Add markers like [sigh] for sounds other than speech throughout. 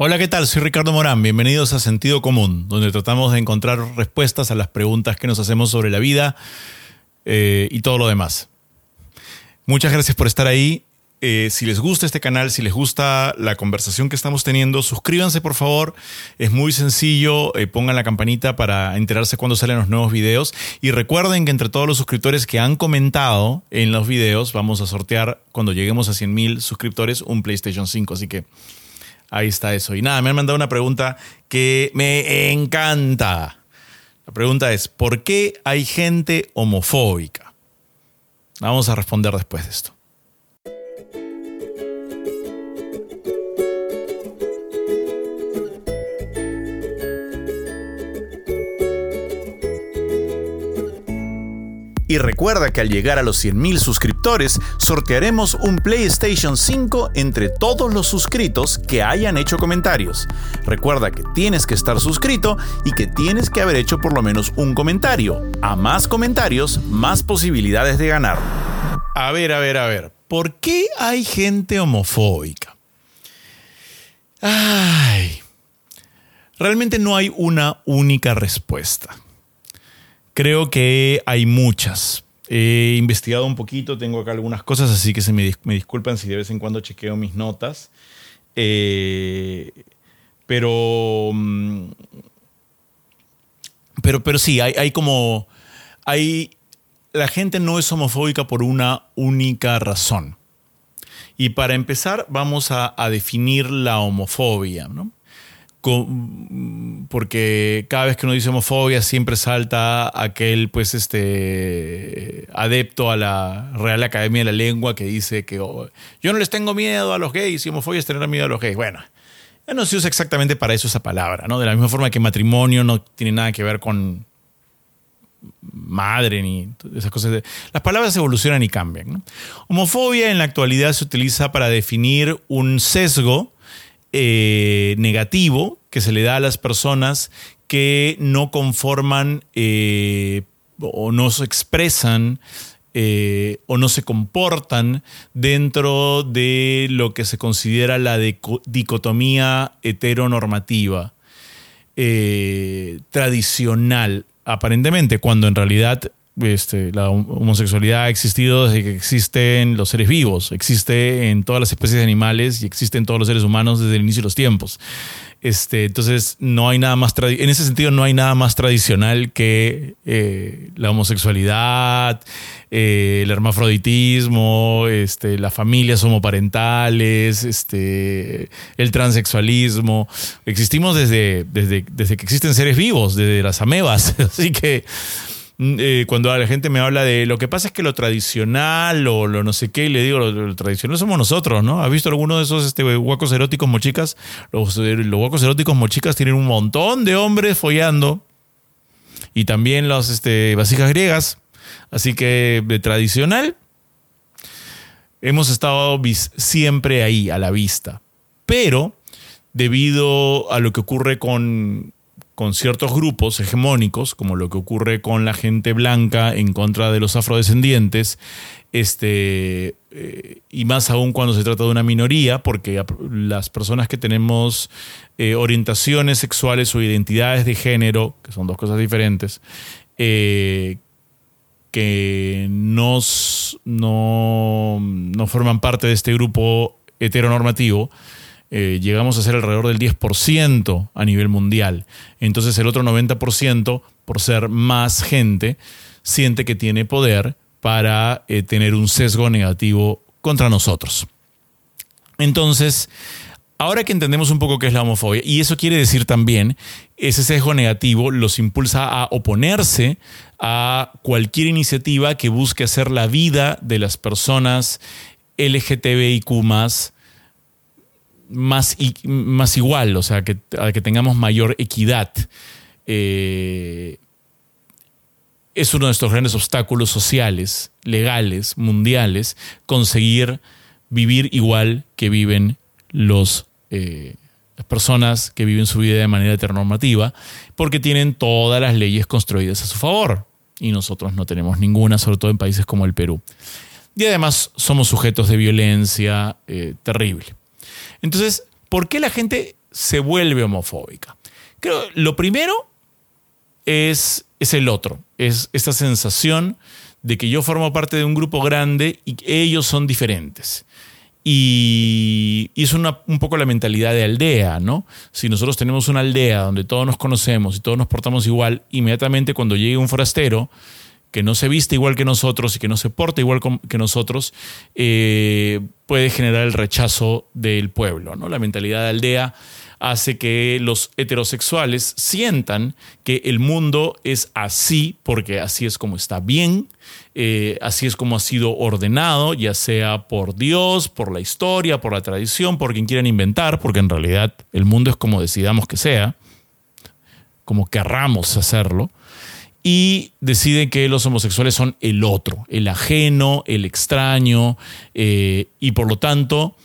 Hola, ¿qué tal? Soy Ricardo Morán. Bienvenidos a Sentido Común, donde tratamos de encontrar respuestas a las preguntas que nos hacemos sobre la vida eh, y todo lo demás. Muchas gracias por estar ahí. Eh, si les gusta este canal, si les gusta la conversación que estamos teniendo, suscríbanse por favor. Es muy sencillo. Eh, pongan la campanita para enterarse cuando salen los nuevos videos. Y recuerden que entre todos los suscriptores que han comentado en los videos, vamos a sortear cuando lleguemos a 100.000 suscriptores un PlayStation 5. Así que Ahí está eso. Y nada, me han mandado una pregunta que me encanta. La pregunta es, ¿por qué hay gente homofóbica? Vamos a responder después de esto. Y recuerda que al llegar a los 100.000 suscriptores, sortearemos un PlayStation 5 entre todos los suscritos que hayan hecho comentarios. Recuerda que tienes que estar suscrito y que tienes que haber hecho por lo menos un comentario. A más comentarios, más posibilidades de ganar. A ver, a ver, a ver. ¿Por qué hay gente homofóbica? Ay. Realmente no hay una única respuesta. Creo que hay muchas. He investigado un poquito, tengo acá algunas cosas, así que se me, disculpan si de vez en cuando chequeo mis notas. Eh, pero, mm, pero, pero sí, hay, como... Hay, la gente no es homofóbica por una única razón. Y para empezar, vamos a definir la homofobia. ¿no? Porque cada vez que uno dice homofobia siempre salta aquel pues este adepto a la Real Academia de la Lengua que dice que oh, yo no les tengo miedo a los gays y homofobia es tener miedo a los gays. Bueno, ya no se usa exactamente para eso esa palabra, ¿no? De la misma forma que matrimonio no tiene nada que ver con madre ni esas cosas. Las palabras evolucionan y cambian. Homofobia en la actualidad se utiliza para definir un sesgo eh, negativo que se le da a las personas que no conforman eh, o no se expresan eh, o no se comportan dentro de lo que se considera la dicotomía heteronormativa tradicional, aparentemente, cuando en realidad este, la homosexualidad ha existido desde que existen los seres vivos, existe en todas las especies de animales y existe en todos los seres humanos desde el inicio de los tiempos. Este, entonces, no hay nada más en ese sentido, no hay nada más tradicional que eh, la homosexualidad, eh, el hermafroditismo, este, las familias homoparentales, este, el transexualismo. Existimos desde, desde, desde que existen seres vivos, desde las amebas. [laughs] Así que eh, cuando la gente me habla de lo que pasa es que lo tradicional o lo no sé qué, le digo, lo, tradicional somos nosotros, ¿no? ¿Has visto alguno de esos este, huecos eróticos mochicas? Los, eh, los huecos eróticos mochicas tienen un montón de hombres follando y también las este, vasijas griegas. Así que de tradicional hemos estado siempre ahí, a la vista. Pero debido a lo que ocurre con con ciertos grupos hegemónicos, como lo que ocurre con la gente blanca en contra de los afrodescendientes, este, eh, y más aún cuando se trata de una minoría, porque las personas que tenemos eh, orientaciones sexuales o identidades de género, que son dos cosas diferentes, eh, que no, no forman parte de este grupo heteronormativo, eh, llegamos a ser alrededor del 10% a nivel mundial. Entonces el otro 90%, por ser más gente, siente que tiene poder para eh, tener un sesgo negativo contra nosotros. Entonces, ahora que entendemos un poco qué es la homofobia, y eso quiere decir también, ese sesgo negativo los impulsa a oponerse a cualquier iniciativa que busque hacer la vida de las personas LGTBIQ más, más igual, o sea, que, que tengamos mayor equidad. Eh, es uno de estos grandes obstáculos sociales, legales, mundiales, conseguir vivir igual que viven los, eh, las personas que viven su vida de manera heteronormativa, porque tienen todas las leyes construidas a su favor y nosotros no tenemos ninguna, sobre todo en países como el Perú. Y además somos sujetos de violencia eh, terrible. Entonces, ¿por qué la gente se vuelve homofóbica? Creo lo primero es, es el otro, es esta sensación de que yo formo parte de un grupo grande y ellos son diferentes. Y, es un poco la mentalidad de aldea, ¿no? Si nosotros tenemos una aldea donde todos nos conocemos y todos nos portamos igual, inmediatamente cuando llegue un forastero que no se viste igual que nosotros y que no se porta igual que nosotros, eh, puede generar el rechazo del pueblo, ¿no? La mentalidad de aldea hace que los heterosexuales sientan que el mundo es así porque así es como está bien, eh, así es como ha sido ordenado, ya sea por Dios, por la historia, por la tradición, por quien quieran inventar, porque en realidad el mundo es como decidamos que sea, como querramos hacerlo y deciden que los homosexuales son el otro, el ajeno, el extraño, eh, y por lo tanto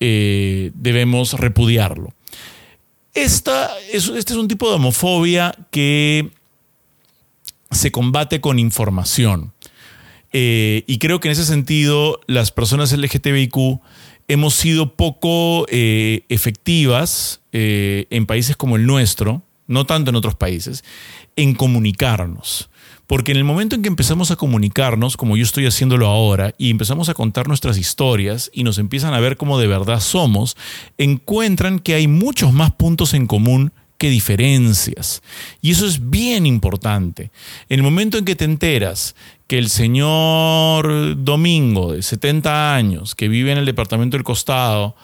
eh, debemos repudiarlo. Esta es, este es un tipo de homofobia que se combate con información. Eh, y creo que en ese sentido las personas LGTBIQ hemos sido poco efectivas en países como el nuestro, no tanto en otros países, en comunicarnos. Porque en el momento en que empezamos a comunicarnos, como yo estoy haciéndolo ahora, y empezamos a contar nuestras historias y nos empiezan a ver cómo de verdad somos, encuentran que hay muchos más puntos en común que diferencias. Y eso es bien importante. En el momento en que te enteras que el señor Domingo, de 70 años, que vive en el departamento del costado,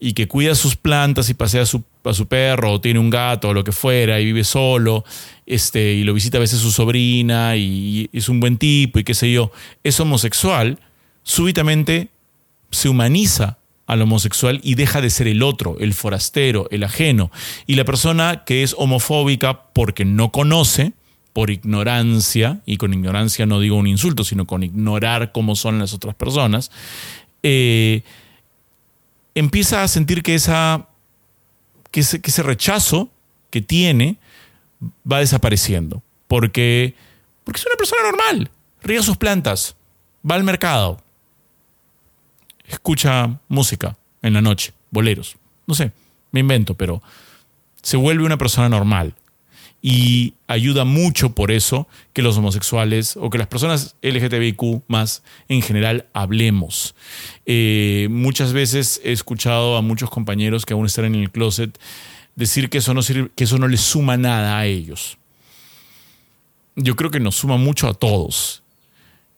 y que cuida sus plantas y pasea a su, a su, perro o tiene un gato o lo que fuera y vive solo este, y lo visita a veces su sobrina y, es un buen tipo y qué sé yo, es homosexual, súbitamente se humaniza al homosexual y deja de ser el otro, el forastero, el ajeno. Y la persona que es homofóbica porque no conoce, por ignorancia, y con ignorancia no digo un insulto, sino con ignorar cómo son las otras personas, eh, empieza a sentir que, esa, que, ese, rechazo que tiene va desapareciendo. Porque, porque es una persona normal. Riega sus plantas, va al mercado, escucha música en la noche, boleros. No sé, me invento, pero se vuelve una persona normal y ayuda mucho por eso que los homosexuales o que las personas LGTBIQ más en general hablemos. Eh, muchas veces he escuchado a muchos compañeros que aún están en el closet decir que eso no, que eso no les suma nada a ellos. Yo creo que nos suma mucho a todos.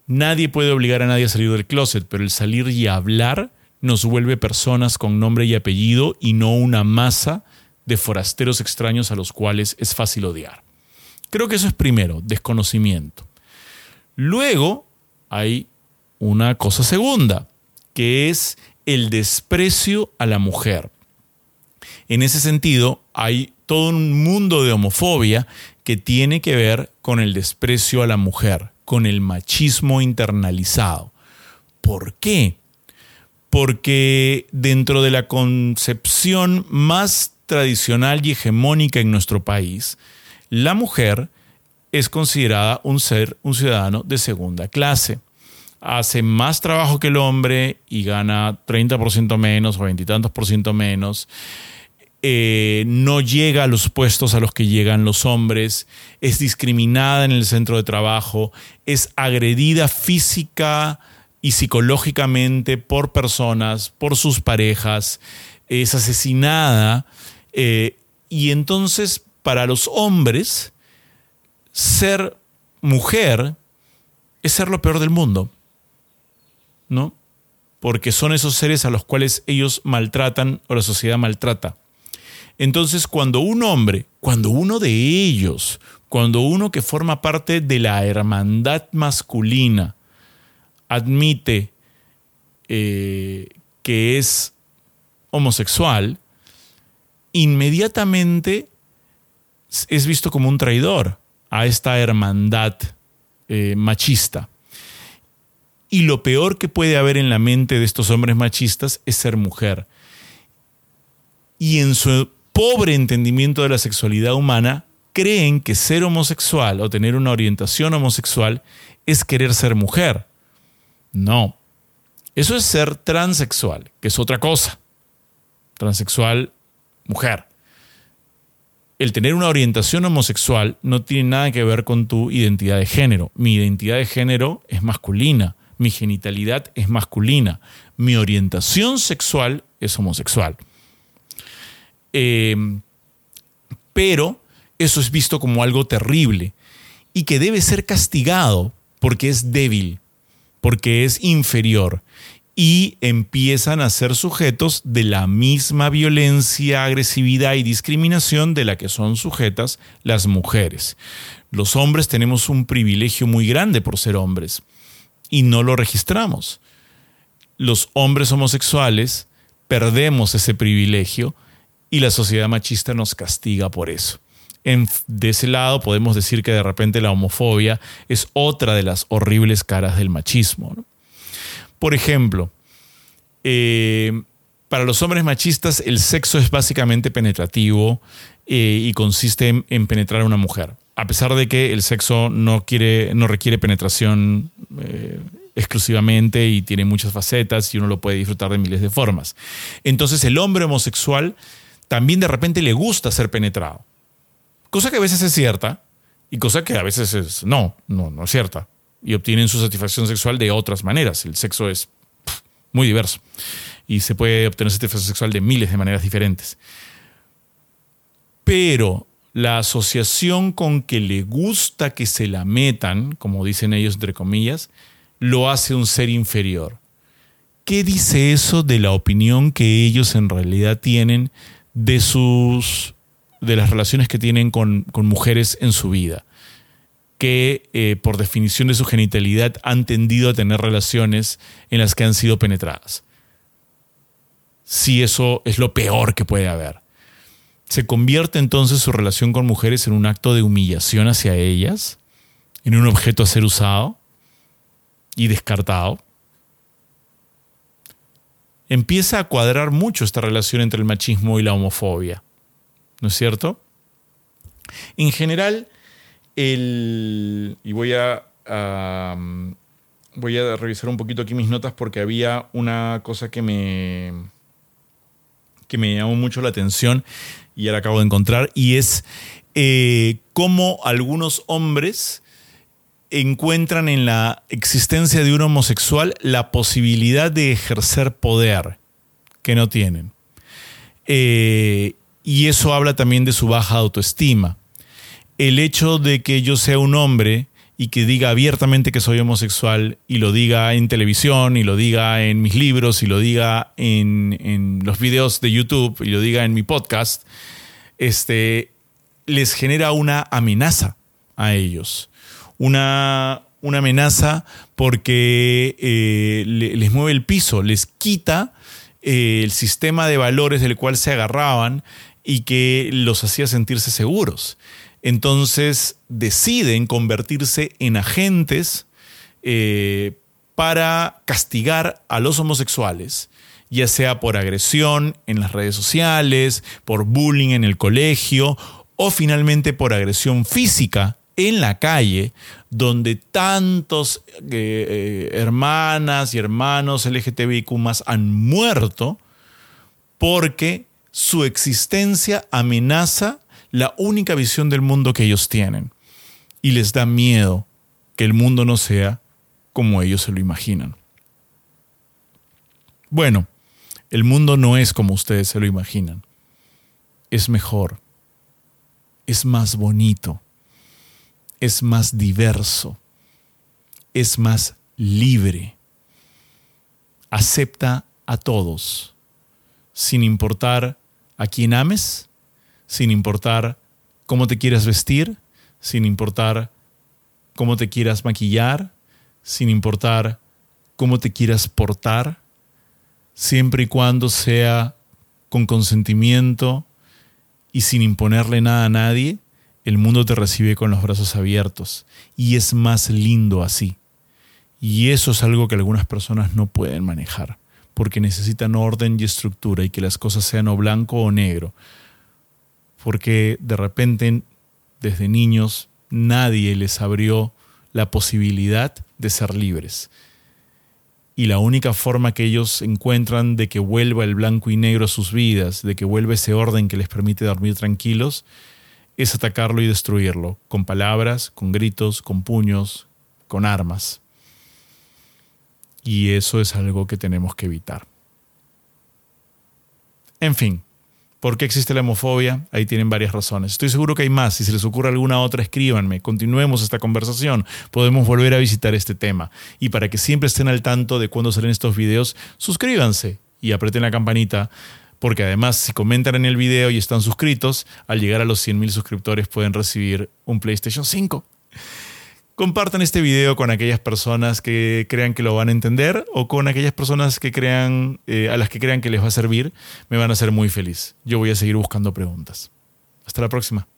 Nadie puede obligar a nadie a salir del closet, pero el salir y hablar nos vuelve personas con nombre y apellido y no una masa de forasteros extraños a los cuales es fácil odiar. Creo que eso es primero, desconocimiento. Luego hay una cosa segunda, que es el desprecio a la mujer. En ese sentido, hay todo un mundo de homofobia que tiene que ver con el desprecio a la mujer, con el machismo internalizado. ¿Por qué? Porque dentro de la concepción más tradicional y hegemónica en nuestro país, la mujer es considerada un ser, un ciudadano de segunda clase. Hace más trabajo que el hombre y gana 30% menos o veintitantos por ciento menos. Eh, no llega a los puestos a los que llegan los hombres, es discriminada en el centro de trabajo, es agredida física y psicológicamente por personas, por sus parejas, es asesinada eh, y entonces, para los hombres, ser mujer es ser lo peor del mundo, ¿no? Porque son esos seres a los cuales ellos maltratan o la sociedad maltrata. Entonces, cuando un hombre, cuando uno de ellos, cuando uno que forma parte de la hermandad masculina, admite eh, que es homosexual, inmediatamente es visto como un traidor a esta hermandad eh, machista. Y lo peor que puede haber en la mente de estos hombres machistas es ser mujer. Y en su pobre entendimiento de la sexualidad humana, creen que ser homosexual o tener una orientación homosexual es querer ser mujer. No. Eso es ser transexual, que es otra cosa. Transexual mujer. El tener una orientación homosexual no tiene nada que ver con tu identidad de género. Mi identidad de género es masculina, mi genitalidad es masculina, mi orientación sexual es homosexual. Em, pero eso es visto como algo terrible y que debe ser castigado porque es débil, porque es inferior y empiezan a ser sujetos de la misma violencia, agresividad y discriminación de la que son sujetas las mujeres. Los hombres tenemos un privilegio muy grande por ser hombres y no lo registramos. Los hombres homosexuales perdemos ese privilegio y la sociedad machista nos castiga por eso. de ese lado podemos decir que de repente la homofobia es otra de las horribles caras del machismo. Por ejemplo, eh, para los hombres machistas el sexo es básicamente penetrativo eh, y consiste en, penetrar a una mujer. A pesar de que el sexo no, quiere, no requiere penetración eh, exclusivamente y tiene muchas facetas y uno lo puede disfrutar de miles de formas. Entonces el hombre homosexual también de repente le gusta ser penetrado. Cosa que a veces es cierta y cosa que a veces es no, no, no es cierta. Y obtienen su satisfacción sexual de otras maneras. El sexo es muy diverso y se puede obtener satisfacción sexual de miles de maneras diferentes. Pero la asociación con que le gusta que se la metan, como dicen ellos entre comillas, lo hace un ser inferior. ¿Qué dice eso de la opinión que ellos en realidad tienen de sus de las relaciones que tienen con, mujeres en su vida, que eh, por definición de su genitalidad han tendido a tener relaciones en las que han sido penetradas. Si eso es lo peor que puede haber. ¿Se convierte entonces su relación con mujeres en un acto de humillación hacia ellas? ¿En un objeto a ser usado y descartado? empieza a cuadrar mucho esta relación entre el machismo y la homofobia. ¿No es cierto? En general, el, y voy a, voy a revisar un poquito aquí mis notas porque había una cosa que me, que me llamó mucho la atención y ahora acabo de encontrar, y es eh, cómo algunos hombres encuentran en la existencia de un homosexual la posibilidad de ejercer poder que no tienen. Eh, y eso habla también de su baja autoestima. El hecho de que yo sea un hombre y que diga abiertamente que soy homosexual y lo diga en televisión y lo diga en mis libros y lo diga en, en los videos de YouTube y lo diga en mi podcast, este, les genera una amenaza a ellos una, una amenaza porque eh, les mueve el piso, les quita eh, el sistema de valores del cual se agarraban y que los hacía sentirse seguros. Entonces deciden convertirse en agentes eh, para castigar a los homosexuales, ya sea por agresión en las redes sociales, por bullying en el colegio o finalmente por agresión física en la calle, donde tantos eh, eh, hermanas y hermanos LGTBIQ han muerto porque su existencia amenaza la única visión del mundo que ellos tienen y les da miedo que el mundo no sea como ellos se lo imaginan. Bueno, el mundo no es como ustedes se lo imaginan. Es mejor. Es más bonito es más diverso, es más libre. Acepta a todos, sin importar a quién ames, sin importar cómo te quieras vestir, sin importar cómo te quieras maquillar, sin importar cómo te quieras portar, siempre y cuando sea con consentimiento y sin imponerle nada a nadie, el mundo te recibe con los brazos abiertos y es más lindo así. Y eso es algo que algunas personas no pueden manejar, porque necesitan orden y estructura y que las cosas sean o blanco o negro. Porque de repente, desde niños, nadie les abrió la posibilidad de ser libres. y la única forma que ellos encuentran de que vuelva el blanco y negro a sus vidas, de que vuelva ese orden que les permite dormir tranquilos, es atacarlo y destruirlo, con palabras, con gritos, con puños, con armas. Y eso es algo que tenemos que evitar. En fin, ¿por qué existe la homofobia? Ahí tienen varias razones. Estoy seguro que hay más. Si se les ocurre alguna otra, escríbanme. Continuemos esta conversación. Podemos volver a visitar este tema. Y para que siempre estén al tanto de cuando salen estos videos, suscríbanse y aprieten la campanita porque además si comentan en el video y están suscritos, al llegar a los 100.000 suscriptores pueden recibir un PlayStation 5. Compartan este video con aquellas personas que crean que lo van a entender o con aquellas personas que crean, eh, a las que crean que les va a servir. Me van a hacer muy feliz. Yo voy a seguir buscando preguntas. Hasta la próxima.